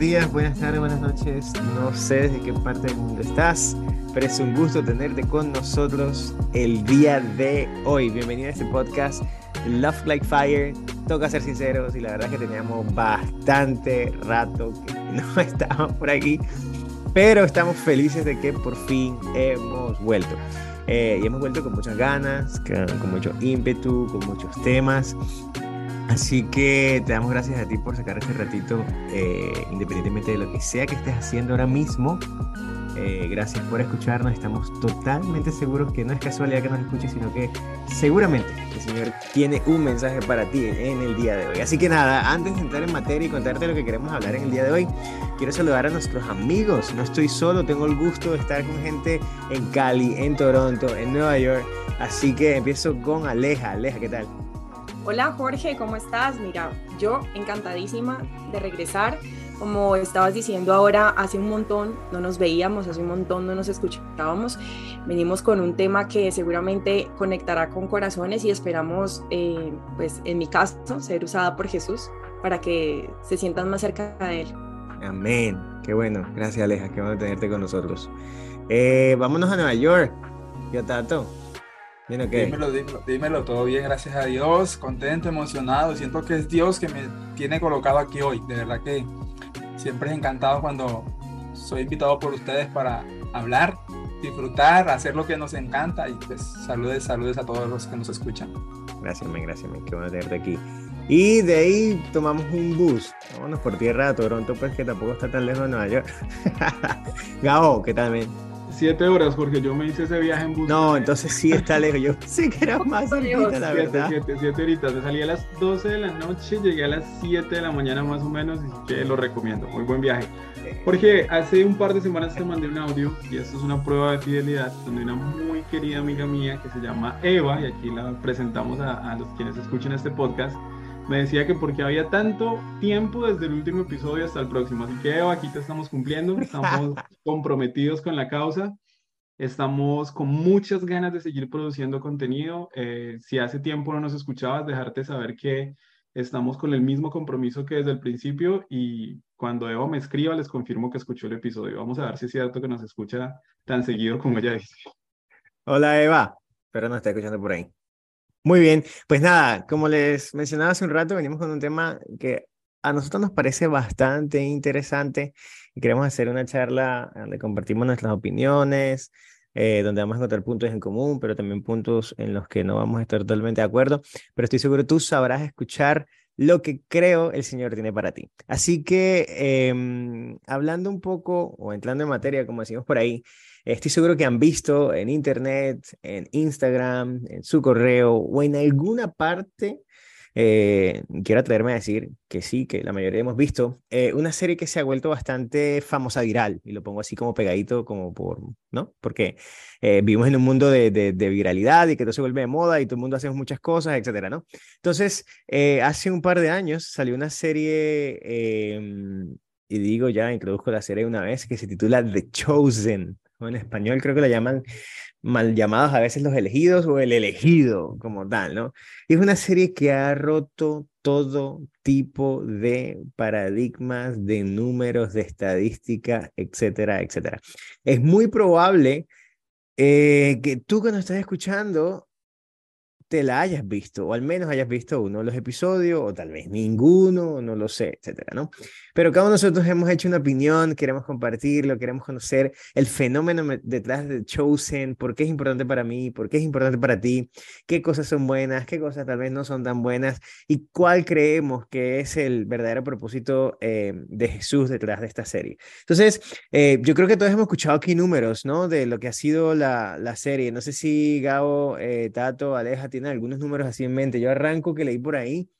días, buenas tardes, buenas noches. No sé desde qué parte del mundo estás, pero es un gusto tenerte con nosotros el día de hoy. Bienvenido a este podcast Love Like Fire. Toca ser sinceros y la verdad es que teníamos bastante rato que no estábamos por aquí, pero estamos felices de que por fin hemos vuelto. Eh, y hemos vuelto con muchas ganas, con, con mucho ímpetu, con muchos temas. Así que te damos gracias a ti por sacar este ratito, eh, independientemente de lo que sea que estés haciendo ahora mismo. Eh, gracias por escucharnos. Estamos totalmente seguros que no es casualidad que nos escuches, sino que seguramente el Señor tiene un mensaje para ti en el día de hoy. Así que nada, antes de entrar en materia y contarte lo que queremos hablar en el día de hoy, quiero saludar a nuestros amigos. No estoy solo, tengo el gusto de estar con gente en Cali, en Toronto, en Nueva York. Así que empiezo con Aleja. Aleja, ¿qué tal? Hola Jorge, ¿cómo estás? Mira, yo encantadísima de regresar. Como estabas diciendo ahora, hace un montón no nos veíamos, hace un montón no nos escuchábamos. Venimos con un tema que seguramente conectará con corazones y esperamos, eh, pues en mi caso, ser usada por Jesús para que se sientan más cerca de Él. Amén. Qué bueno. Gracias Aleja, qué bueno tenerte con nosotros. Eh, vámonos a Nueva York. Yo, Tato. Dímelo, dímelo, dímelo, todo bien, gracias a Dios, contento, emocionado, siento que es Dios que me tiene colocado aquí hoy, de verdad que siempre es encantado cuando soy invitado por ustedes para hablar, disfrutar, hacer lo que nos encanta y pues saludes, saludes a todos los que nos escuchan. Gracias, men, gracias, men, qué bueno tenerte aquí. Y de ahí tomamos un bus, vámonos por tierra a Toronto, pues que tampoco está tan lejos de Nueva York. Gabo, ¿qué tal, men? Siete horas porque yo me hice ese viaje en bus. No, entonces sí está lejos. Yo pensé que era más cerquita, la verdad. Siete, siete horitas. Me salí a las 12 de la noche, llegué a las 7 de la mañana más o menos, y que lo recomiendo. Muy buen viaje. Porque hace un par de semanas te mandé un audio, y esto es una prueba de fidelidad, donde una muy querida amiga mía que se llama Eva, y aquí la presentamos a, a los quienes escuchen este podcast, me decía que porque había tanto tiempo desde el último episodio hasta el próximo. Así que Eva, aquí te estamos cumpliendo, estamos comprometidos con la causa, estamos con muchas ganas de seguir produciendo contenido. Eh, si hace tiempo no nos escuchabas, dejarte saber que estamos con el mismo compromiso que desde el principio y cuando Eva me escriba les confirmo que escuchó el episodio. Vamos a ver si es cierto que nos escucha tan seguido como ella dice. Hola Eva, pero no está escuchando por ahí. Muy bien, pues nada, como les mencionaba hace un rato, venimos con un tema que a nosotros nos parece bastante interesante y queremos hacer una charla donde compartimos nuestras opiniones, eh, donde vamos a encontrar puntos en común, pero también puntos en los que no vamos a estar totalmente de acuerdo, pero estoy seguro tú sabrás escuchar lo que creo el Señor tiene para ti. Así que, em, hablando un poco o entrando en materia, como decimos por ahí, Estoy seguro que han visto en internet, en Instagram, en su correo o en alguna parte, eh, quiero atreverme a decir que sí, que la mayoría hemos visto, eh, una serie que se ha vuelto bastante famosa viral, y lo pongo así como pegadito, como por, ¿no? Porque eh, vivimos en un mundo de, de, de, viralidad y que todo se vuelve de moda y todo el mundo hace muchas cosas, etcétera, ¿no? Entonces, hace un par de años salió una serie, em, y digo ya, introduzco la serie una vez, que se titula The Chosen en español creo que la llaman mal llamados a veces los elegidos o el elegido como tal, ¿no? es una serie que ha roto todo tipo de paradigmas, de números, de estadística, etcétera, etcétera. Es muy probable eh, que tú que nos estás escuchando te la hayas visto, o al menos hayas visto uno de los episodios, o tal vez ninguno, no lo sé, etcétera, ¿no? Pero cada uno de nosotros hemos hecho una opinión, queremos compartirlo, queremos conocer el fenómeno detrás de Chosen, por qué es importante para mí, por qué es importante para ti, qué cosas son buenas, qué cosas tal vez no son tan buenas, y cuál creemos que es el verdadero propósito eh, de Jesús detrás de esta serie. Entonces, eh, yo creo que todos hemos escuchado aquí números, ¿no? De lo que ha sido la, la serie. No sé si Gabo, eh, Tato, Aleja, algunos números así en mente. Yo arranco que leí por ahí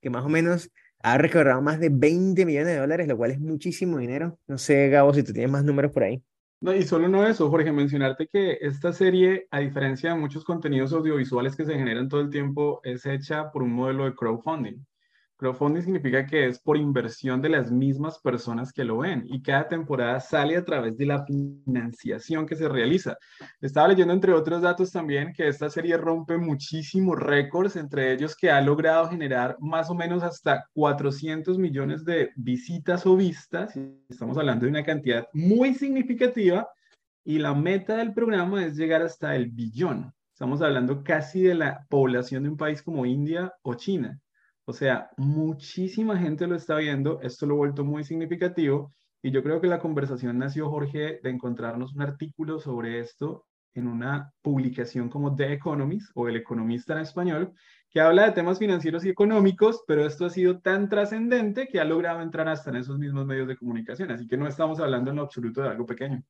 que más o menos ha recaudado más de 20 millones de dólares, lo cual es muchísimo dinero. No sé, Gabo, si tú tienes más números por ahí. No, y solo no eso, Jorge, mencionarte que esta serie, a diferencia de muchos contenidos audiovisuales que se generan todo el tiempo, es hecha por un modelo de crowdfunding. Crowdfunding significa que es por inversión de las mismas personas que lo ven y cada temporada sale a través de la financiación que se realiza. Estaba leyendo entre otros datos también que esta serie rompe muchísimos récords, entre ellos que ha logrado generar más o menos hasta 400 millones de visitas o vistas. Estamos hablando de una cantidad muy significativa y la meta del programa es llegar hasta el billón. Estamos hablando casi de la población de un país como India o China. O sea, muchísima gente lo está viendo, esto lo ha vuelto muy significativo y yo creo que la conversación nació, Jorge, de encontrarnos un artículo sobre esto en una publicación como The Economist o El Economista en español, que habla de temas financieros y económicos, pero esto ha sido tan trascendente que ha logrado entrar hasta en esos mismos medios de comunicación, así que no estamos hablando en lo absoluto de algo pequeño.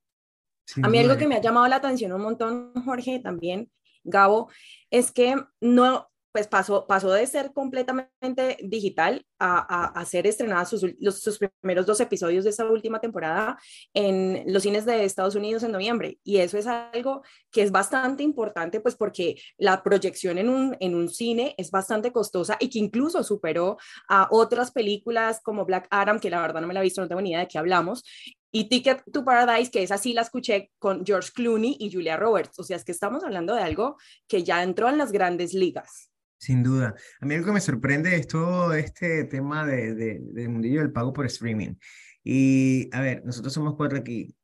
a mí algo que me ha llamado la atención un montón, Jorge, también, Gabo, es que no, pues pasó, pasó de ser completamente digital a, a, ser estrenada sus, sus primeros dos episodios de esta última temporada en los cines de Estados Unidos en noviembre. Y eso es algo que es bastante importante, pues porque la proyección en un, en un cine es bastante costosa y que incluso superó a otras películas como Black Adam, que la verdad no me la he visto, no tengo ni idea de qué hablamos, y Ticket to Paradise, que es así la escuché con George Clooney y Julia Roberts. O sea, es que estamos hablando de algo que ya entró en las grandes ligas. Sin duda. A mí algo que me sorprende es todo este tema de, de, del mundillo del pago por streaming. Y a ver, nosotros somos cuatro aquí.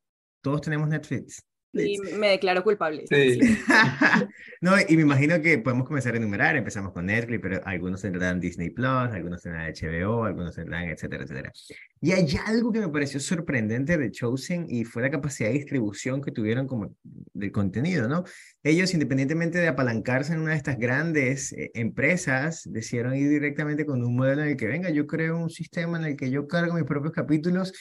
Todos tenemos Netflix. Y me declaro culpable. Sí. no, y me imagino que podemos comenzar a enumerar. Empezamos con Netflix, pero algunos tendrán Disney Plus, algunos tendrán HBO, algunos tendrán, etcétera, etcétera. Y hay algo que me pareció sorprendente de Chosen y fue la capacidad de distribución que tuvieron como de contenido, ¿no? Ellos, independientemente de apalancarse en una de estas grandes eh, empresas, decidieron ir directamente con un modelo en el que, venga, yo creo un sistema en el que yo cargo mis propios capítulos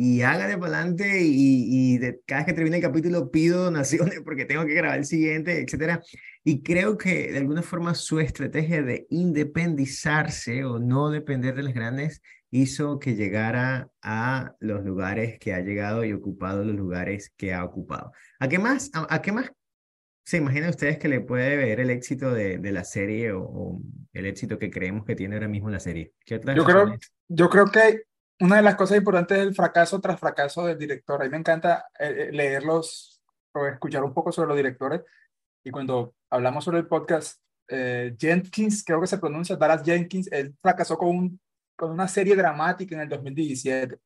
y hágale para adelante y, y de, cada vez que termine el capítulo pido donaciones porque tengo que grabar el siguiente, etcétera. Y creo que de alguna forma su estrategia de independizarse o no depender de las grandes hizo que llegara a los lugares que ha llegado y ocupado los lugares que ha ocupado. ¿A qué más, a, qué más se imaginan ustedes que le puede ver el éxito de, de la serie o, el éxito que creemos que tiene ahora mismo la serie? yo, creo, yo creo que una de las cosas importantes es el fracaso tras fracaso del director. A mí me encanta eh, eh, leerlos o escuchar un poco sobre los directores. Y cuando hablamos sobre el podcast, eh, Jenkins, creo que se pronuncia, Dallas Jenkins, él fracasó con, un, con una serie dramática en el 2017.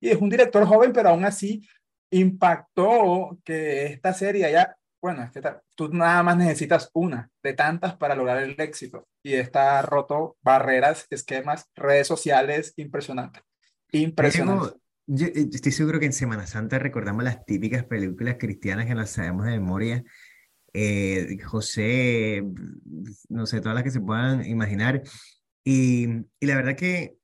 Y es un director joven, pero aún así impactó que esta serie ya, bueno, es que tú nada más necesitas una de tantas para lograr el éxito. Y está roto barreras, esquemas, redes sociales, impresionante. Yo, eh, estoy seguro que en Semana Santa recordamos las típicas películas cristianas que nos sabemos de memoria. Eh, José, no sé, todas las que se puedan imaginar. Y, y la verdad que,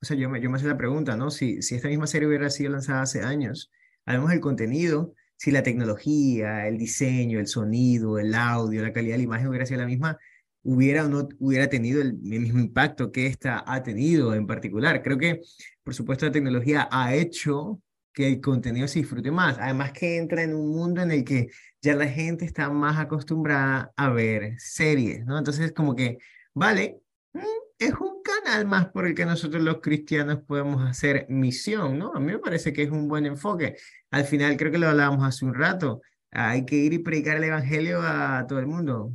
o sea, yo me, yo me hace la pregunta, ¿no? Si, si esta misma serie hubiera sido lanzada hace años, hablamos del contenido, si la tecnología, el diseño, el sonido, el audio, la calidad de la imagen hubiera sido la misma, hubiera o no hubiera tenido el mismo impacto que esta ha tenido en particular. Creo que, por supuesto, la tecnología ha hecho que el contenido se disfrute más. Además que entra en un mundo en el que ya la gente está más acostumbrada a ver series, ¿no? Entonces, como que, vale, mm, es un canal más por el que nosotros los cristianos podemos hacer misión, ¿no? A mí me parece que es un buen enfoque. Al final, creo que lo hablábamos hace un rato, hay que ir y predicar el evangelio a todo el mundo.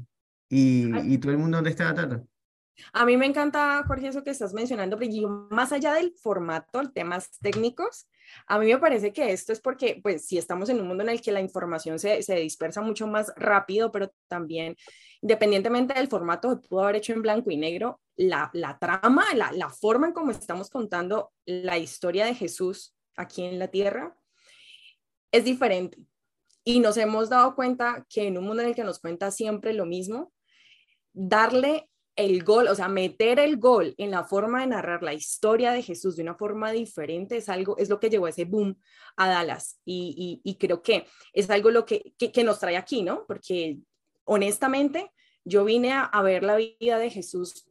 ¿Y, y todo el mundo dónde está Tato? A mí me encanta, Jorge, eso que estás mencionando, pero más allá del formato, temas técnicos, a mí me parece que esto es porque, pues, si estamos en un mundo en el que la información se, se dispersa mucho más rápido, pero también, independientemente del formato, se pudo haber hecho en blanco y negro, la, la trama, la, la forma en cómo estamos contando la historia de Jesús aquí en la tierra es diferente. Y nos hemos dado cuenta que en un mundo en el que nos cuenta siempre lo mismo, darle el gol, o sea, meter el gol en la forma de narrar la historia de Jesús de una forma diferente es algo, es lo que llevó ese boom a Dallas y, creo que es algo lo que, que, nos trae aquí, ¿no? Porque honestamente yo vine a, ver la vida de Jesús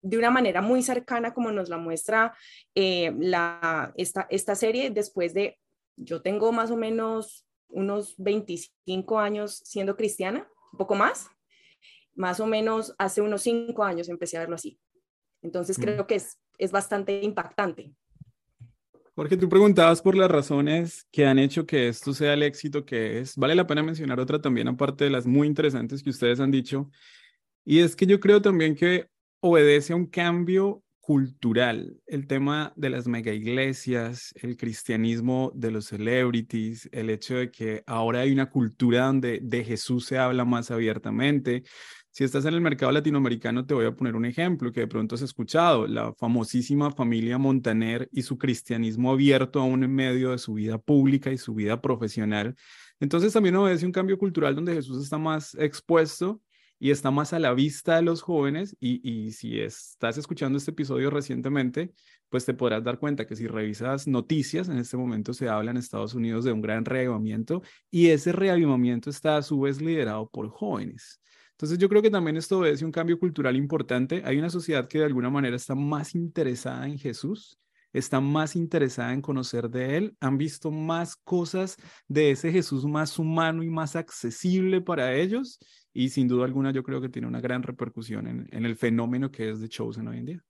de una manera muy cercana como nos la muestra eh, la, esta, esta serie después de, yo tengo más o menos unos 25 años siendo cristiana, un poco más, más o menos hace unos cinco años empecé a verlo así. Entonces creo que es, es bastante impactante. Jorge, tú preguntabas por las razones que han hecho que esto sea el éxito que es. Vale la pena mencionar otra también, aparte de las muy interesantes que ustedes han dicho. Y es que yo creo también que obedece a un cambio cultural, el tema de las mega iglesias, el cristianismo de los celebrities, el hecho de que ahora hay una cultura donde de Jesús se habla más abiertamente. Si estás en el mercado latinoamericano, te voy a poner un ejemplo que de pronto has escuchado, la famosísima familia Montaner y su cristianismo abierto aún en medio de su vida pública y su vida profesional. Entonces también obedece un cambio cultural donde Jesús está más expuesto y está más a la vista de los jóvenes y, si estás escuchando este episodio recientemente, pues te podrás dar cuenta que si revisas noticias, en este momento se habla en Estados Unidos de un gran reavivamiento y ese reavivamiento está a su vez liderado por jóvenes. Entonces yo creo que también esto obedece un cambio cultural importante. Hay una sociedad que de alguna manera está más interesada en Jesús, está más interesada en conocer de Él, han visto más cosas de ese Jesús más humano y más accesible para ellos y sin duda alguna yo creo que tiene una gran repercusión en, en el fenómeno que es The Chosen hoy en día.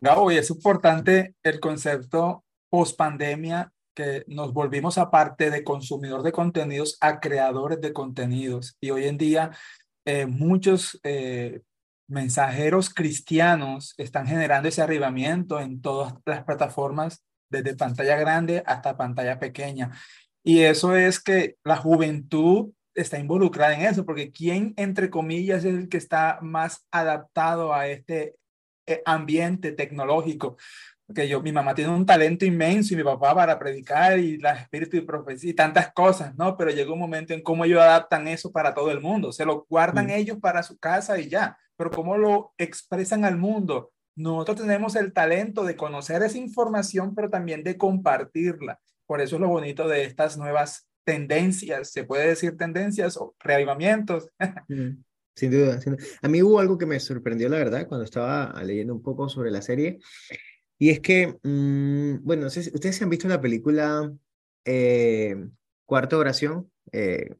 Gabo, y es importante el concepto post pandemia que nos volvimos aparte de consumidor de contenidos a creadores de contenidos. Y hoy en día eh, muchos eh, mensajeros cristianos están generando ese arribamiento en todas las plataformas, desde pantalla grande hasta pantalla pequeña. Y eso es que la juventud está involucrada en eso, porque ¿quién, entre comillas, es el que está más adaptado a este eh, ambiente tecnológico? Que yo, mi mamá tiene un talento inmenso y mi papá para predicar y la espíritu y profecía y tantas cosas, ¿no? Pero llega un momento en cómo ellos adaptan eso para todo el mundo. Se lo guardan mm. ellos para su casa y ya, pero cómo lo expresan al mundo. Nosotros tenemos el talento de conocer esa información, pero también de compartirla. Por eso es lo bonito de estas nuevas tendencias, se puede decir tendencias o reavivamientos. Mm, sin duda, sin duda. A mí hubo algo que me sorprendió, la verdad, cuando estaba leyendo un poco sobre la serie, y es que, mm, bueno, no sé ustedes han visto la película eh, Cuarto Oración, eh,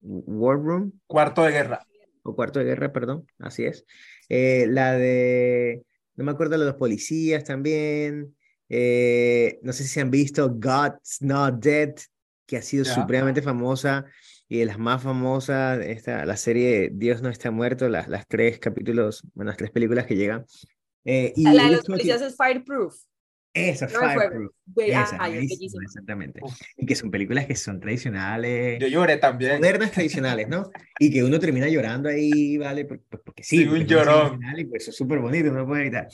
War Room. Cuarto de Guerra. O Cuarto de Guerra, perdón, así es. Eh, la de, no me acuerdo, de los policías también. Eh, no sé si han visto God's Not Dead, que ha sido supremamente famosa y de las más famosas, esta, la serie Dios no está muerto, las, las tres capítulos, bueno, las tres películas que llegan. Eh, y la de los policías es Fireproof. Eso, Fireproof. exactamente. Y que son películas que son tradicionales. Yo lloré también. Modernas tradicionales, ¿no? Y que uno termina llorando ahí, ¿vale? Pues, porque sí. sí un llorón. Y pues es súper bonito, no puede evitar.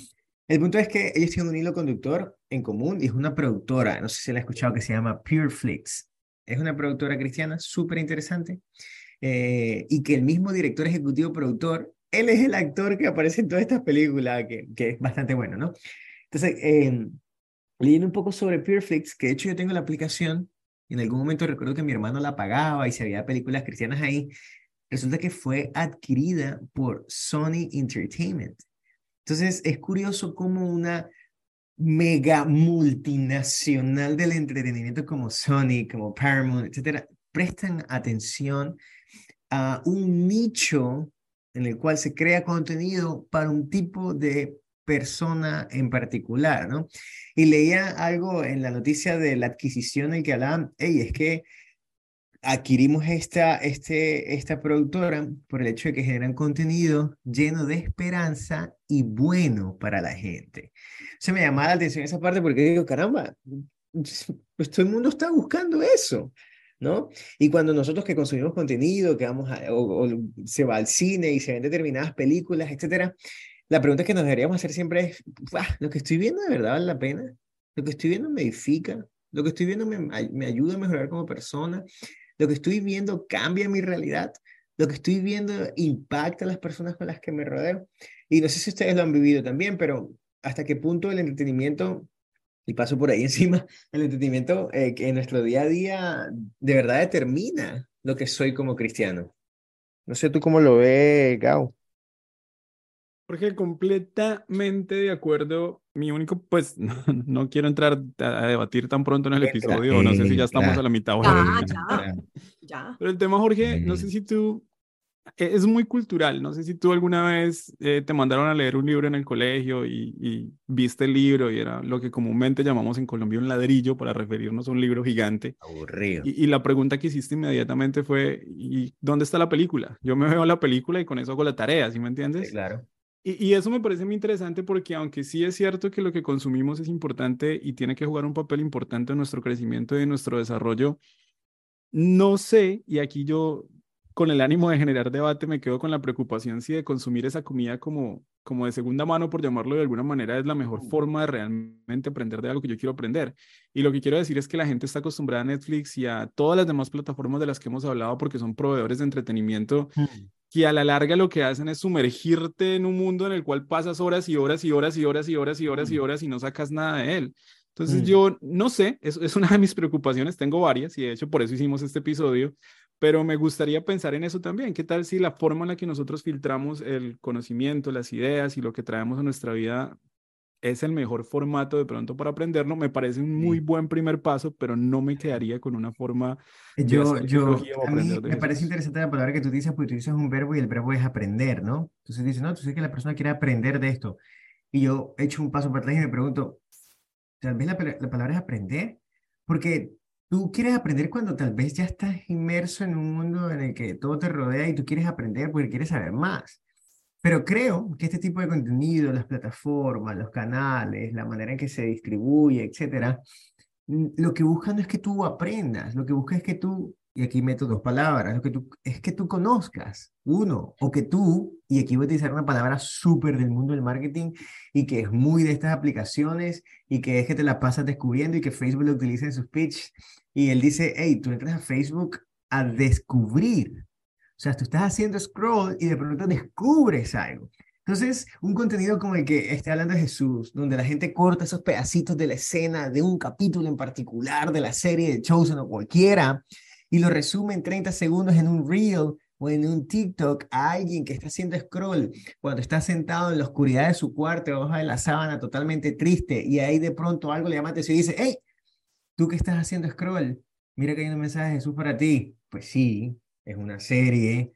El punto es que ellos tienen un hilo conductor en común y es una productora, no sé si la ha escuchado, que se llama Pureflix. Es una productora cristiana súper interesante eh, y que el mismo director ejecutivo productor él es el actor que aparece en todas estas películas, que, que es bastante bueno, ¿no? Entonces, eh, leyendo un poco sobre Pureflix, que de hecho yo tengo la aplicación, en algún momento recuerdo que mi hermano la pagaba y se había películas cristianas ahí, resulta que fue adquirida por Sony Entertainment. Entonces, es curioso cómo una mega multinacional del entretenimiento como Sony, como Paramount, etcétera, prestan atención a un nicho en el cual se crea contenido para un tipo de persona en particular, ¿no? Y leía algo en la noticia de la adquisición en que hablaban, hey, es que adquirimos esta, este, esta productora por el hecho de que generan contenido lleno de esperanza y bueno para la gente. Se me llamaba la atención esa parte porque digo, caramba, pues todo el mundo está buscando eso. Y cuando nosotros que consumimos contenido, que vamos a, o, se va al cine y se ven determinadas películas, etcétera, la pregunta que nos deberíamos hacer siempre es, ¿lo que estoy viendo de verdad vale la pena? ¿Lo que estoy viendo me edifica? ¿Lo que estoy viendo me, me ayuda a mejorar como persona? ¿Lo que estoy viendo cambia mi realidad? ¿Lo que estoy viendo impacta a las personas con las que me rodeo? Y no sé si ustedes lo han vivido también, pero hasta qué punto el entretenimiento y paso por ahí encima, el entretenimiento eh, que en nuestro día a día de verdad determina lo que soy como cristiano. No sé tú cómo lo ves, Gao. Porque completamente de acuerdo. Mi único, pues, no, quiero entrar a, debatir tan pronto en el episodio, no sé si ya estamos a la mitad. Ya, ya, ya. Pero el tema, Jorge, no sé si tú es muy cultural. No sé si tú alguna vez eh, te mandaron a leer un libro en el colegio y, viste el libro y era lo que comúnmente llamamos en Colombia un ladrillo para referirnos a un libro gigante. Aburrido. Y, la pregunta que hiciste inmediatamente fue, ¿y dónde está la película? Yo me veo la película y con eso hago la tarea, ¿sí me entiendes? claro. Y, y, eso me parece muy interesante porque aunque sí es cierto que lo que consumimos es importante y tiene que jugar un papel importante en nuestro crecimiento y en nuestro desarrollo, no sé, y aquí yo con el ánimo de generar debate, me quedo con la preocupación si de consumir esa comida como, como de segunda mano, por llamarlo de alguna manera, es la mejor forma de realmente aprender de algo que yo quiero aprender. Y lo que quiero decir es que la gente está acostumbrada a Netflix y a todas las demás plataformas de las que hemos hablado porque son proveedores de entretenimiento mm. que a la larga lo que hacen es sumergirte en un mundo en el cual pasas horas y horas y horas y horas y horas y horas y mm. horas y no sacas nada de él. Entonces mm. yo no sé, es, es una de mis preocupaciones, tengo varias y de hecho por eso hicimos este episodio, pero me gustaría pensar en eso también. ¿Qué tal si la forma en la que nosotros filtramos el conocimiento, las ideas y lo que traemos a nuestra vida es el mejor formato de pronto para aprenderlo? Me parece un muy buen primer paso, pero no me quedaría con una forma yo, yo, a mí me parece interesante la palabra que tú dices, porque tú dices un verbo y el verbo es aprender, ¿no? Entonces dices, no, tú sabes que la persona quiere aprender de esto. Y yo echo un paso para atrás y me pregunto, tal vez la, la palabra es aprender, porque Tú quieres aprender cuando tal vez ya estás inmerso en un mundo en el que todo te rodea y tú quieres aprender porque quieres saber más. Pero creo que este tipo de contenido, las plataformas, los canales, la manera en que se distribuye, etcétera, mm, lo que buscan es que tú aprendas, lo que buscan es que tú y aquí meto dos palabras, lo que tú, es que tú conozcas, uno, o que tú, y aquí voy a utilizar una palabra súper del mundo del marketing y que es muy de estas aplicaciones y que es que te la pasas descubriendo y que Facebook lo utiliza en sus pitch y él dice, hey, tú entras a Facebook a descubrir, o sea, tú estás haciendo scroll y de pronto descubres algo. Entonces, un contenido como el que está hablando Jesús, donde la gente corta esos pedacitos de la escena de un capítulo en particular de la serie de Chosen o cualquiera, y lo resume en 30 segundos en un reel o en un TikTok a alguien que está haciendo scroll cuando está sentado en la oscuridad de su cuarto, hoja de la sábana, totalmente triste, y ahí de pronto algo le llama atención y dice, hey, tú que estás haciendo scroll, mira que hay un mensaje de Jesús para ti. Pues sí, es una serie,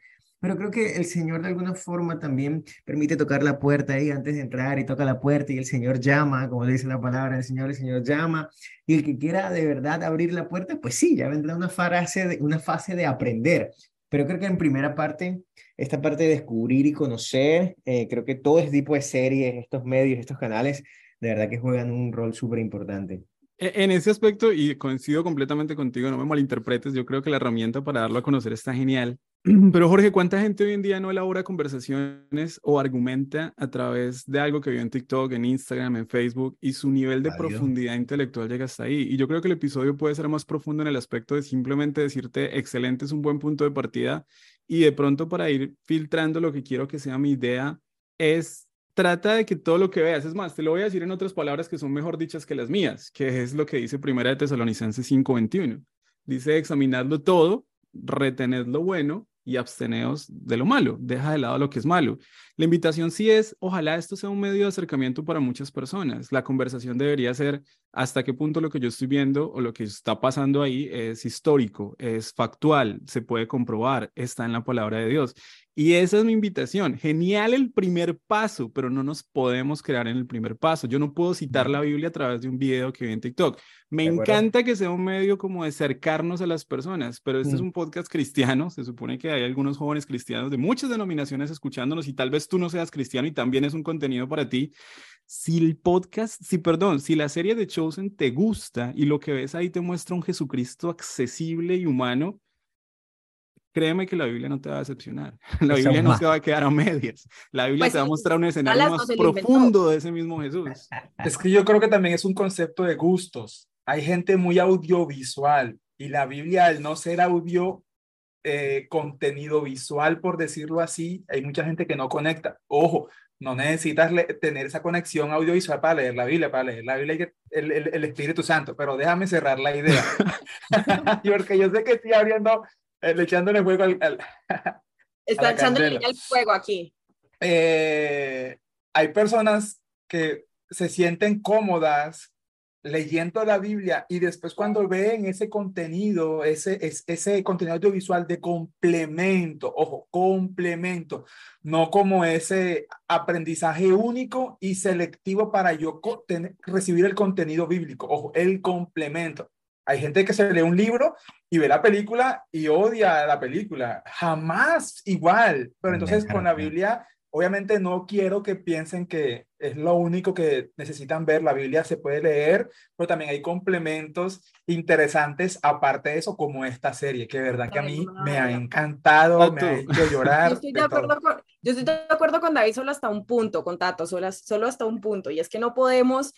pero creo que el Señor de alguna forma también permite tocar la puerta ahí antes de entrar y toca la puerta y el Señor llama, como dice la palabra del Señor, el Señor llama. Y el que quiera de verdad abrir la puerta, pues sí, ya vendrá una fase de, una fase de aprender. Pero creo que en primera parte, esta parte de descubrir y conocer, eh, creo que todo este tipo de series, estos medios, estos canales, de verdad que juegan un rol súper importante. E, en ese aspecto, y coincido completamente contigo, no me malinterpretes, yo creo que la herramienta para darlo a conocer está genial. Pero Jorge, ¿cuánta gente hoy en día no elabora conversaciones o argumenta a través de algo que vio en TikTok, en Instagram, en Facebook y su nivel de profundidad intelectual llega hasta ahí? Y yo creo que el episodio puede ser más profundo en el aspecto de simplemente decirte, excelente, es un buen punto de partida y de pronto para ir filtrando lo que quiero que sea mi idea es trata de que todo lo que veas, es más, te lo voy a decir en otras palabras que son mejor dichas que las mías, que es lo que dice Primera de Tesalonicenses 5:21. Dice, examinadlo todo, retened lo bueno y absteneos de lo malo, deja de lado lo que es malo. La invitación sí es, ojalá esto sea un medio de acercamiento para muchas personas. La conversación debería ser hasta qué punto lo que yo estoy viendo o lo que está pasando ahí es histórico, es factual, se puede comprobar, está en la palabra de Dios. Y esa es mi invitación. Genial el primer paso, pero no nos podemos quedar en el primer paso. Yo no puedo citar la Biblia a través de un video que vi en TikTok. Me encanta que sea un medio como de acercarnos a las personas, pero este es un podcast cristiano. Se supone que hay algunos jóvenes cristianos de muchas denominaciones escuchándonos y tal vez tú no seas cristiano y también es un contenido para ti. Si el podcast, si perdón, si la serie de Chosen te gusta y lo que ves ahí te muestra un Jesucristo accesible y humano, créeme que la Biblia no te va a decepcionar. La Biblia no se va a quedar a medias. La Biblia pues te va a mostrar un escenario más profundo de ese mismo Jesús. Es que yo creo que también es un concepto de gustos. Hay gente muy audiovisual y la Biblia, al no ser audio, eh, contenido visual, por decirlo así, hay mucha gente que no conecta. Ojo, no necesitas tener esa conexión audiovisual para leer la Biblia, para leer la Biblia el, el, el Espíritu Santo, pero déjame cerrar la idea. Porque yo sé que estoy abriendo eh, echándole fuego al. Está echándole el fuego aquí. Eh, hay personas que se sienten cómodas leyendo la Biblia y después cuando ven ese contenido, ese, ese contenido audiovisual de complemento, ojo, complemento, no como ese aprendizaje único y selectivo para yo recibir el contenido bíblico, ojo, el complemento. Hay gente que se lee un libro y ve la película y odia la película. Jamás igual. Pero entonces con la Biblia Obviamente no quiero que piensen que es lo único que necesitan ver. La Biblia se puede leer, pero también hay complementos interesantes aparte de eso, como esta serie, que de verdad que a mí me ha encantado, me ha hecho llorar. Yo estoy, de acuerdo con, yo estoy de acuerdo con David solo hasta un punto, con Tato, solo, solo hasta un punto. Y es que no podemos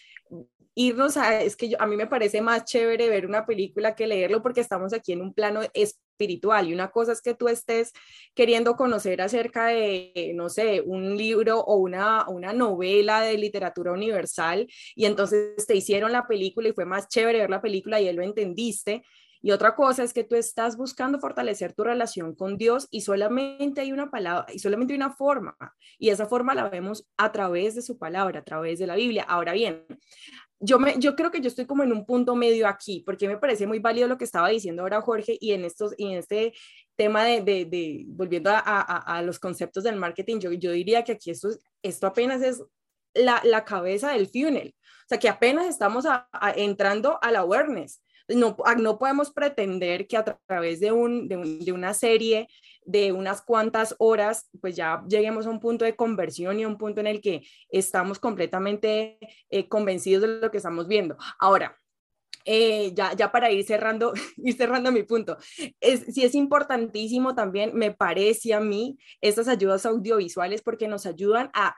irnos a, es que yo, a mí me parece más chévere ver una película que leerlo porque estamos aquí en un plano espiritual y una cosa es que tú estés queriendo conocer acerca de, no sé, un libro o una, una novela de literatura universal y entonces te hicieron la película y fue más chévere ver la película y él lo entendiste. Y otra cosa es que tú estás buscando fortalecer tu relación con Dios y solamente hay una palabra y solamente hay una forma. Y esa forma la vemos a través de su palabra, a través de la Biblia. Ahora bien, yo, me, yo creo que yo estoy como en un punto medio aquí, porque me parece muy válido lo que estaba diciendo ahora Jorge y en, estos, y en este tema de, de, volviendo a, a, los conceptos del marketing, yo, yo diría que aquí esto, esto apenas es la, la cabeza del funnel, o sea, que apenas estamos entrando a la awareness. No, no podemos pretender que a través de, un, de, un, de una serie de unas cuantas horas, pues ya lleguemos a un punto de conversión y a un punto en el que estamos completamente eh, convencidos de lo que estamos viendo. Ahora, eh, ya, ya para ir cerrando, ir cerrando mi punto, es, sí es importantísimo también, me parece a mí, estas ayudas audiovisuales porque nos ayudan a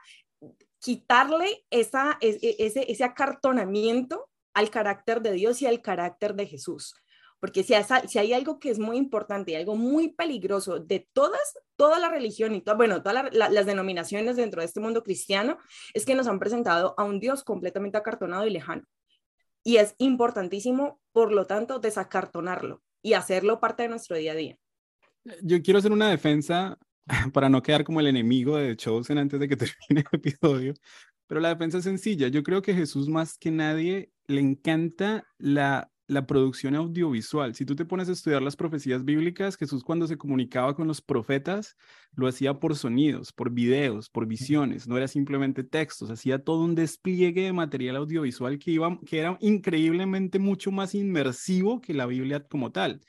quitarle esa, e, ese, ese acartonamiento al carácter de Dios y al carácter de Jesús. Porque si, hay algo que es muy importante y algo muy peligroso de todas, toda la religión y bueno, todas las denominaciones dentro de este mundo cristiano, es que nos han presentado a un Dios completamente acartonado y lejano. Y es importantísimo, por lo tanto, desacartonarlo y hacerlo parte de nuestro día a día. Yo quiero hacer una defensa para no quedar como el enemigo de Chosen antes de que termine el episodio, pero la defensa es sencilla. Yo creo que Jesús más que nadie le encanta la la producción audiovisual. Si tú te pones a estudiar las profecías bíblicas, Jesús cuando se comunicaba con los profetas, lo hacía por sonidos, por videos, por visiones, no era simplemente textos, hacía todo un despliegue de material audiovisual que, iba, que era increíblemente mucho más inmersivo que la Biblia como tal.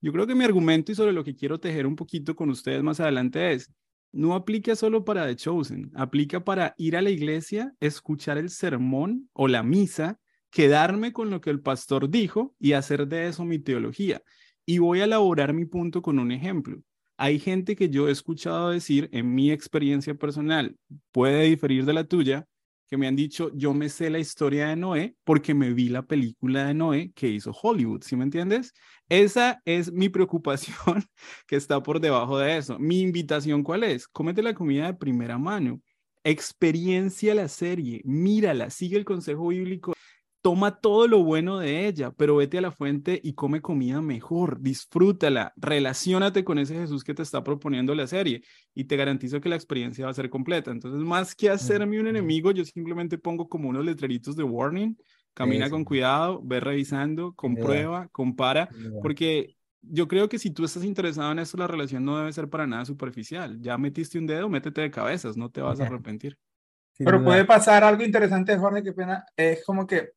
Yo creo que mi argumento y sobre lo que quiero tejer un poquito con ustedes más adelante es, no aplica solo para The Chosen, aplica para ir a la iglesia, escuchar el sermón o la misa quedarme con lo que el pastor dijo y hacer de eso mi teología. Y voy a elaborar mi punto con un ejemplo. Hay gente que yo he escuchado decir en mi experiencia personal, puede diferir de la tuya, que me han dicho, yo me sé la historia de Noé porque me vi la película de Noé que hizo Hollywood, ¿sí me entiendes? Esa es mi preocupación que está por debajo de eso. Mi invitación, ¿cuál es? Cómete la comida de primera mano, experiencia la serie, mírala, sigue el consejo bíblico toma todo lo bueno de ella, pero vete a la fuente y come comida mejor, disfrútala, relacionate con ese Jesús que te está proponiendo la serie y te garantizo que la experiencia va a ser completa. Entonces, más que hacerme un enemigo, yo simplemente pongo como unos letreritos de warning, camina con cuidado, ve revisando, comprueba, compara, porque yo creo que si tú estás interesado en esto, la relación no debe ser para nada superficial. Ya metiste un dedo, métete de cabezas, no te vas a arrepentir. Pero puede pasar algo interesante, Jorge, que pena, es como que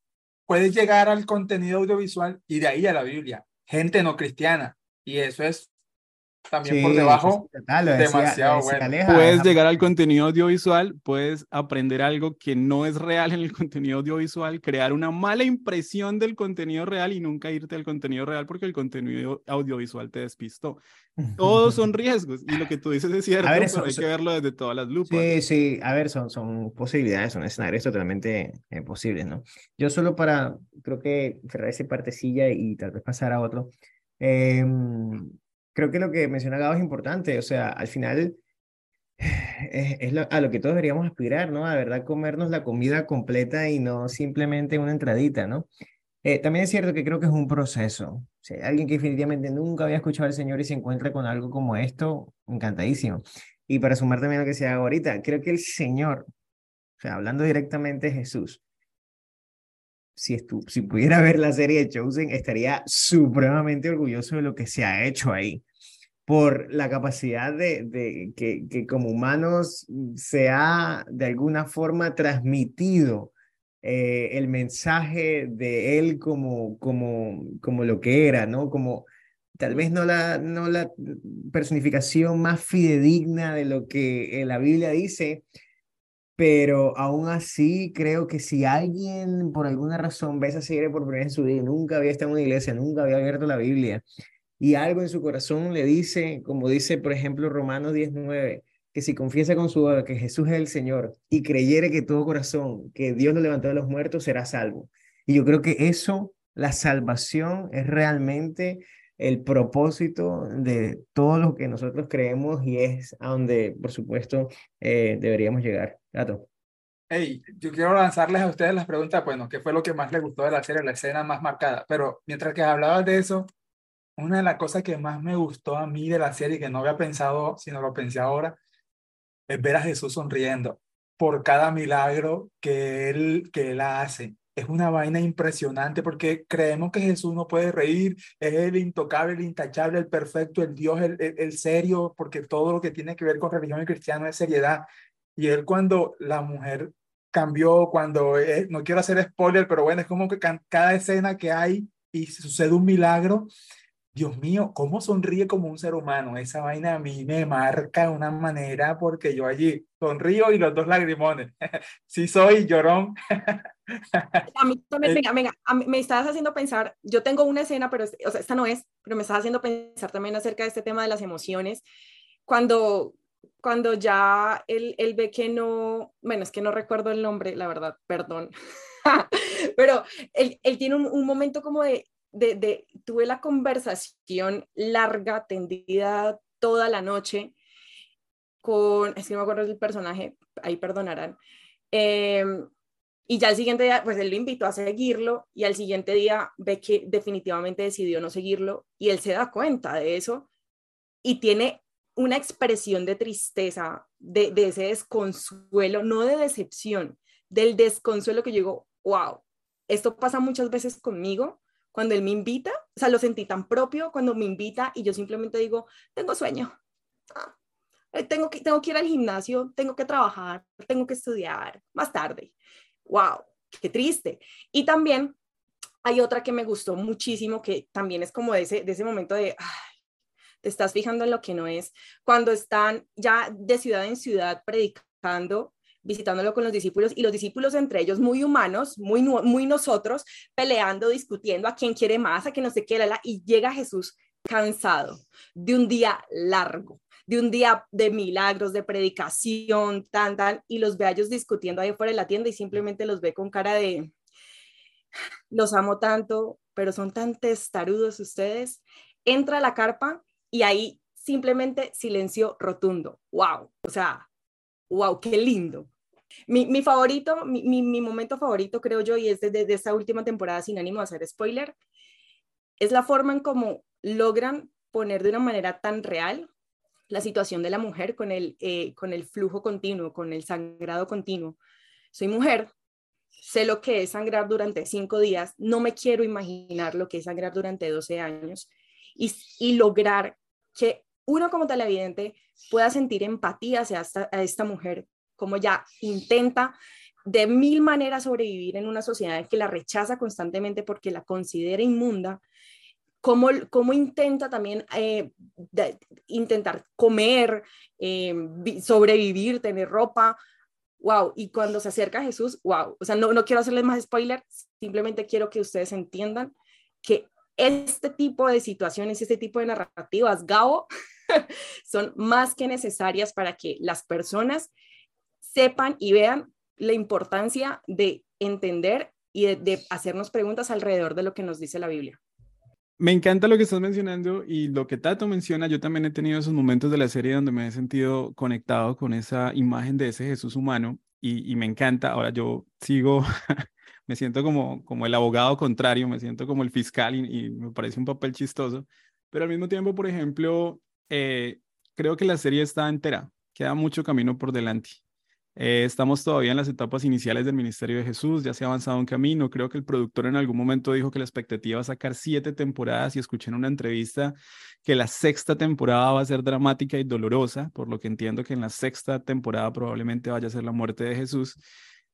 puedes llegar al contenido audiovisual y de ahí a la Biblia. Gente no cristiana. Y eso es también por debajo demasiado bueno. puedes llegar al contenido audiovisual, puedes aprender algo que no es real en el contenido audiovisual, crear una mala impresión del contenido real y nunca irte al contenido real porque el contenido audiovisual te despistó. Todos son riesgos y lo que tú dices es cierto, pero hay que verlo desde todas las lupas. Sí, sí, a ver, son, son posibilidades, son escenarios totalmente eh, posibles, ¿no? Yo solo para, creo que cerrar esa partecilla y tal vez pasar a otro. Eh, creo que lo que menciona Gabo es importante, o sea, al final es, a lo que todos deberíamos aspirar, ¿no? A verdad comernos la comida completa y no simplemente una entradita, ¿no? Eh, también es cierto que creo que es un proceso. O sea, alguien que definitivamente nunca había escuchado al Señor y se encuentra con algo como esto, encantadísimo. Y para sumar también lo que se haga ahorita, creo que el Señor, o sea, hablando directamente de Jesús, si, si pudiera ver la serie de Chosen, estaría supremamente orgulloso de lo que se ha hecho ahí por la capacidad de, de que, que, como humanos se ha de alguna forma transmitido eh, el mensaje de él como, como, como lo que era, ¿no? Como tal vez no la, no la personificación más fidedigna de lo que la Biblia dice, pero aún así creo que si alguien por alguna razón ve esa serie por primera vez en su vida, nunca había estado en una iglesia, nunca había abierto la Biblia, y algo en su corazón le dice, como dice por ejemplo Romanos 19, que si confiesa con su boca que Jesús es el Señor y creyere que todo corazón, que Dios lo levantó de los muertos, será salvo. Y yo creo que eso, la salvación, es realmente el propósito de todo lo que nosotros creemos y es a donde, por supuesto, eh, deberíamos llegar. Gato. Hey, yo quiero lanzarles a ustedes las preguntas, bueno, ¿qué fue lo que más les gustó de la serie, la escena más marcada? Pero mientras que hablabas de eso, una de las cosas que más me gustó a mí de la serie, que no había pensado, sino lo pensé ahora, es ver a Jesús sonriendo por cada milagro que él, que él hace. Es una vaina impresionante porque creemos que Jesús no puede reír, es el intocable, el intachable, el perfecto, el Dios, el, el, serio, porque todo lo que tiene que ver con religión y cristiano es seriedad. Y él cuando la mujer cambió, cuando, eh, no quiero hacer spoiler, pero bueno, es como que cada escena que hay y sucede un milagro, Dios mío, cómo sonríe como un ser humano. Esa vaina a mí me marca de una manera porque yo allí sonrío y los dos lagrimones. sí soy llorón. a mí también, venga, venga, me estás haciendo pensar, yo tengo una escena, pero o sea, esta no es, pero me estás haciendo pensar también acerca de este tema de las emociones. Cuando, cuando ya él, él ve que no, bueno, es que no recuerdo el nombre, la verdad, perdón. pero él, él tiene un, un momento como de, de, tuve la conversación larga, tendida toda la noche con, es que no me acuerdo del personaje, ahí perdonarán. Em, y ya al siguiente día, pues él lo invitó a seguirlo y al siguiente día ve que definitivamente decidió no seguirlo y él se da cuenta de eso y tiene una expresión de tristeza, de, de ese desconsuelo, no de decepción, del desconsuelo que yo digo, wow, esto pasa muchas veces conmigo cuando él me invita, o sea, lo sentí tan propio cuando me invita y yo simplemente digo, tengo sueño, ah, tengo, que, tengo que ir al gimnasio, tengo que trabajar, tengo que estudiar más tarde. ¡Wow! ¡Qué triste! Y también hay otra que me gustó muchísimo, que también es como de ese, de ese momento de, te estás fijando en lo que no es, cuando están ya de ciudad en ciudad predicando visitándolo con los discípulos y los discípulos entre ellos muy humanos, muy, muy nosotros, peleando, discutiendo a quién quiere más, a quién no sé qué, y llega Jesús cansado de un día largo, de un día de milagros, de predicación, tan, tan, y los ve a ellos discutiendo ahí fuera de la tienda y simplemente los ve con cara de, los amo tanto, pero son tan testarudos ustedes. Entra a la carpa y ahí simplemente silencio rotundo. ¡Wow! O sea, wow, qué lindo. Mi, mi favorito, mi, mi, momento favorito, creo yo, y es desde de esta última temporada, sin ánimo de hacer spoiler, es la forma en cómo logran poner de una manera tan real la situación de la mujer con el, eh, con el flujo continuo, con el sangrado continuo. Soy mujer, sé lo que es sangrar durante cinco días, no me quiero imaginar lo que es sangrar durante 12 años y, y lograr que uno como televidente pueda sentir empatía hacia esta, mujer, como ya intenta de mil maneras sobrevivir en una sociedad que la rechaza constantemente porque la considera inmunda, cómo, cómo intenta también eh, intentar comer, eh, sobrevivir, tener ropa, wow, y cuando se acerca Jesús, wow, o sea, no, no quiero hacerles más spoiler, simplemente quiero que ustedes entiendan que este tipo de situaciones, este tipo de narrativas, Gabo, son más que necesarias para que las personas sepan y vean la importancia de entender y de, hacernos preguntas alrededor de lo que nos dice la Biblia. Me encanta lo que estás mencionando y lo que Tato menciona. Yo también he tenido esos momentos de la serie donde me he sentido conectado con esa imagen de ese Jesús humano y, me encanta. Ahora yo sigo, me siento como, como el abogado contrario, me siento como el fiscal y, me parece un papel chistoso. Pero al mismo tiempo, por ejemplo, eh, creo que la serie está entera, queda mucho camino por delante. Eh, estamos todavía en las etapas iniciales del Ministerio de Jesús, ya se ha avanzado un camino. Creo que el productor en algún momento dijo que la expectativa va a sacar siete temporadas y escuché en una entrevista que la sexta temporada va a ser dramática y dolorosa, por lo que entiendo que en la sexta temporada probablemente vaya a ser la muerte de Jesús.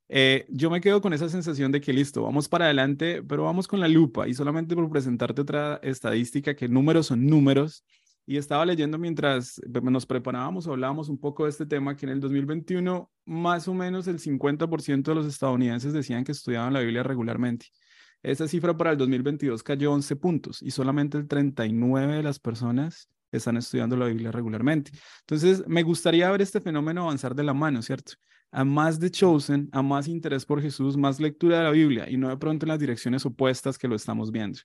Eh, yo me quedo con esa sensación de que listo, vamos para adelante, pero vamos con la lupa y solamente por presentarte otra estadística, que números son números. Y estaba leyendo mientras nos preparábamos, hablábamos un poco de este tema, que en el 2021 más o menos el 50% de los estadounidenses decían que estudiaban la Biblia regularmente. Esa cifra para el 2022 cayó 11 puntos y solamente el 39 de las personas están estudiando la Biblia regularmente. Entonces, me gustaría ver este fenómeno avanzar de la mano, ¿cierto? A más de Chosen, a más interés por Jesús, más lectura de la Biblia y no de pronto en las direcciones opuestas que lo estamos viendo.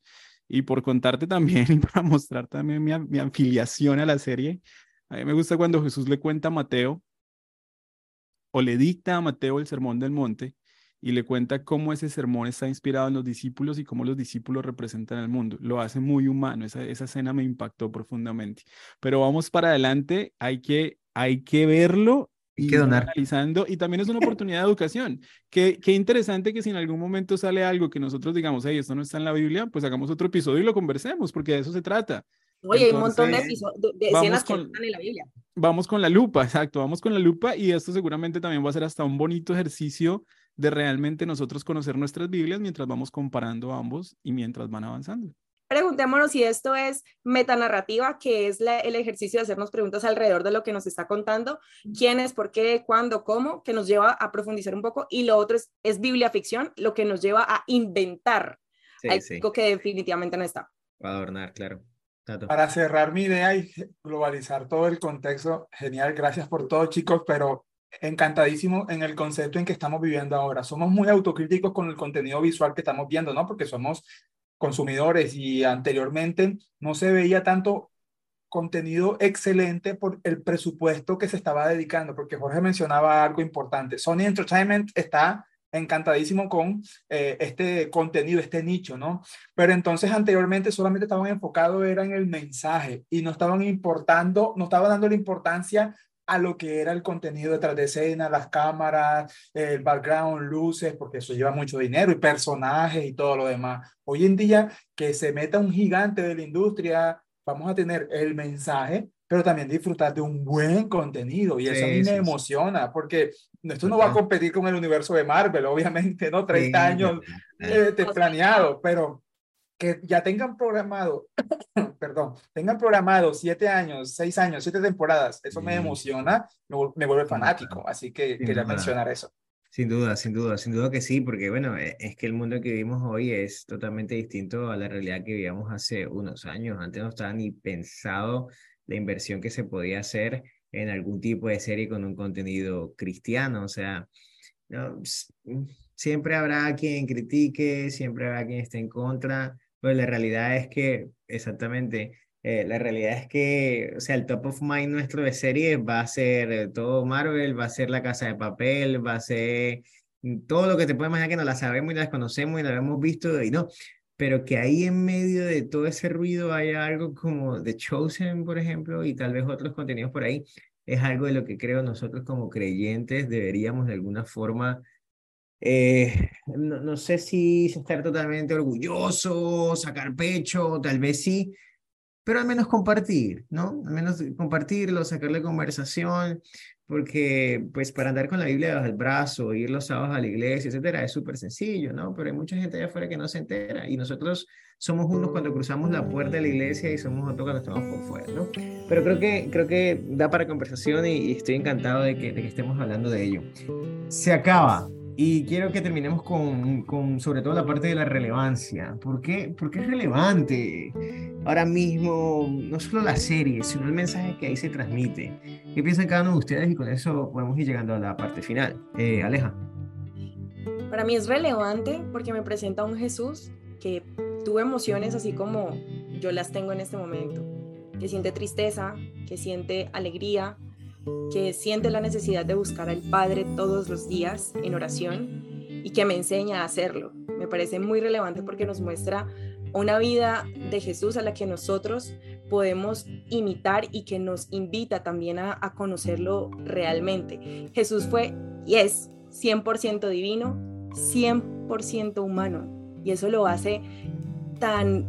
Y por contarte también y para mostrar también mi, mi afiliación a la serie, a mí me gusta cuando Jesús le cuenta a Mateo o le dicta a Mateo el sermón del monte y le cuenta cómo ese sermón está inspirado en los discípulos y cómo los discípulos representan al mundo. Lo hace muy humano, esa, esa escena me impactó profundamente. Pero vamos para adelante, hay que, hay que verlo y que donar. Analizando, y también es una oportunidad de educación. Qué, qué interesante que si en algún momento sale algo que nosotros digamos, hey, esto no está en la Biblia, pues hagamos otro episodio y lo conversemos, porque de eso se trata. Oye, hay un montón de, escenas que están en la Biblia. Vamos con la lupa, exacto, vamos con la lupa y esto seguramente también va a ser hasta un bonito ejercicio de realmente nosotros conocer nuestras Biblias mientras vamos comparando ambos y mientras van avanzando. Preguntémonos si esto es metanarrativa, que es el ejercicio de hacernos preguntas alrededor de lo que nos está contando, quién es, por qué, cuándo, cómo, que nos lleva a profundizar un poco, y lo otro es, es Biblia ficción, lo que nos lleva a inventar algo que definitivamente no está. a adornar, claro. Para cerrar mi idea y globalizar todo el contexto, genial, gracias por todo chicos, pero encantadísimo en el concepto en que estamos viviendo ahora. Somos muy autocríticos con el contenido visual que estamos viendo, ¿no? Porque somos consumidores y anteriormente no se veía tanto contenido excelente por el presupuesto que se estaba dedicando, porque Jorge mencionaba algo importante. Sony Entertainment está encantadísimo con eh, este contenido, este nicho, ¿no? Pero entonces anteriormente solamente estaban enfocados era en el mensaje y no estaban importando, no estaban dando la importancia a lo que era el contenido detrás de escena, las cámaras, el background, luces, porque eso lleva mucho dinero y personajes y todo lo demás. Hoy en día que se meta un gigante de la industria, vamos a tener el mensaje, pero también disfrutar de un buen contenido y eso a mí me emociona porque esto no va a competir con el universo de Marvel, obviamente, ¿no? 30 años eh, planeado, pero que ya tengan programado, perdón, tengan programado siete años, seis años, siete temporadas, eso me emociona, me, vuelve fanático, así que quería mencionar eso. Sin duda, sin duda, sin duda que sí, porque bueno, e, es que el mundo que vivimos hoy es totalmente distinto a la realidad que vivíamos hace unos años. Antes no estaba ni pensado la inversión que se podía hacer en algún tipo de serie con un contenido cristiano, o sea, no, siempre habrá quien critique, siempre habrá quien esté en contra, pues la realidad es que, exactamente, eh, la realidad es que, o sea, el top of mind nuestro de series va a ser todo Marvel, va a ser La Casa de Papel, va a ser todo lo que te puedes imaginar que no la sabemos y la desconocemos y la hemos visto y no, pero que ahí en medio de todo ese ruido haya algo como The Chosen, por ejemplo, y tal vez otros contenidos por ahí, es algo de lo que creo nosotros como creyentes deberíamos de alguna forma eh, no, sé si estar totalmente orgulloso, sacar pecho, tal vez sí, pero al menos compartir, ¿no? Al menos compartirlo, sacarle conversación, porque pues para andar con la Biblia bajo el brazo, ir los sábados a la iglesia, etcétera, es súper sencillo, ¿no? Pero hay mucha gente allá afuera que no se entera y nosotros somos unos cuando cruzamos la puerta de la iglesia y somos otros cuando estamos por fuera, ¿no? Pero creo que, creo que da para conversación y, estoy encantado de que, de que estemos hablando de ello. Se acaba y quiero que terminemos con, con, sobre todo la parte de la relevancia. ¿Por qué? Porque es relevante ahora mismo no solo la serie, sino el mensaje que ahí se transmite. ¿Qué piensan cada uno de ustedes? Y con eso podemos ir llegando a la parte final. Eh, Aleja. Para mí es relevante porque me presenta un Jesús que tuvo emociones así como yo las tengo en este momento. Que siente tristeza, que siente alegría, que siente la necesidad de buscar al Padre todos los días en oración y que me enseña a hacerlo. Me parece muy relevante porque nos muestra una vida de Jesús a la que nosotros podemos imitar y que nos invita también a, conocerlo realmente. Jesús fue y es 100% divino, 100% humano. Y eso lo hace tan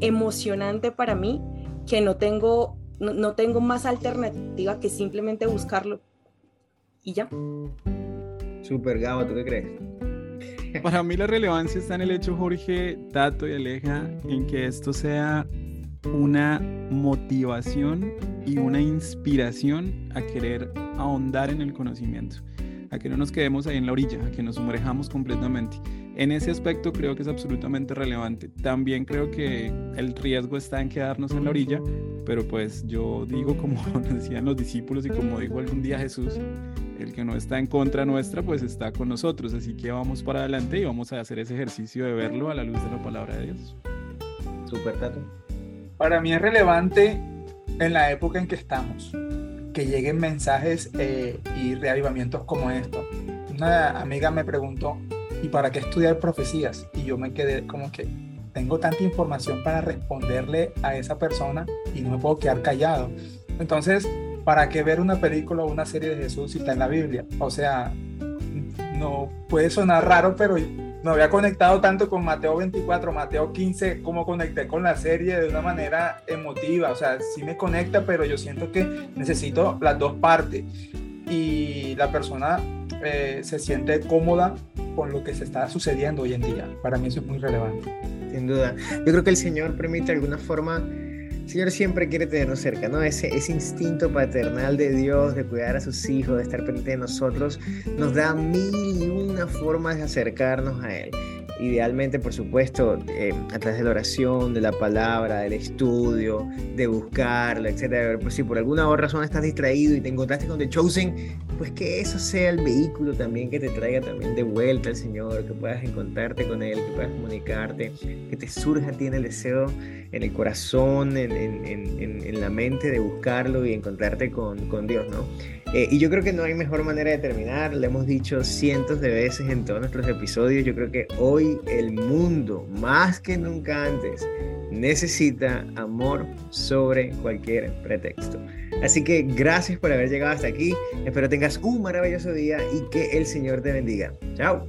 emocionante para mí que no tengo, no, tengo más alternativa que simplemente buscarlo. Y ya. Super Gabo, ¿tú qué crees? Para mí la relevancia está en el hecho, Jorge, Tato y Aleja, en que esto sea una motivación y una inspiración a querer ahondar en el conocimiento, a que no nos quedemos ahí en la orilla, a que nos sumerjamos completamente. En ese aspecto creo que es absolutamente relevante. También creo que el riesgo está en quedarnos en la orilla, pero pues yo digo como decían los discípulos y como dijo algún día Jesús, el que no está en contra nuestra pues está con nosotros, así que vamos para adelante y vamos a hacer ese ejercicio de verlo a la luz de la palabra de Dios. Super Tato. Para mí es relevante en la época en que estamos, que lleguen mensajes eh, y reavivamientos como esto. Una amiga me preguntó, ¿y para qué estudiar profecías? Y yo me quedé como que tengo tanta información para responderle a esa persona y no me puedo quedar callado. Entonces, ¿para qué ver una película o una serie de Jesús si está en la Biblia? O sea, no puede sonar raro, pero me había conectado tanto con Mateo 24, Mateo 15, como conecté con la serie de una manera emotiva. O sea, sí me conecta, pero yo siento que necesito las dos partes. Y la persona eh, se siente cómoda con lo que se está sucediendo hoy en día. Para mí eso es muy relevante. Sin duda. Yo creo que el Señor permite de alguna forma el Señor siempre quiere tenernos cerca, ¿no? Ese, ese instinto paternal de Dios de cuidar a sus hijos, de estar pendiente de nosotros, nos da mil y una formas de acercarnos a Él. Idealmente, por supuesto, eh, a través de la oración, de la palabra, del estudio, de buscarlo, etc. Pues si por alguna razón estás distraído y te encontraste con The Chosen, pues que eso sea el vehículo también que te traiga también de vuelta al Señor, que puedas encontrarte con Él, que puedas comunicarte, que te surja a ti en el deseo, en el corazón, en, en, en, la mente de buscarlo y encontrarte con, con Dios, ¿no? Eh, y yo creo que no hay mejor manera de terminar, lo hemos dicho cientos de veces en todos nuestros episodios, yo creo que hoy el mundo, más que nunca antes, necesita amor sobre cualquier pretexto. Así que gracias por haber llegado hasta aquí. Espero tengas un maravilloso día y que el Señor te bendiga. Chao.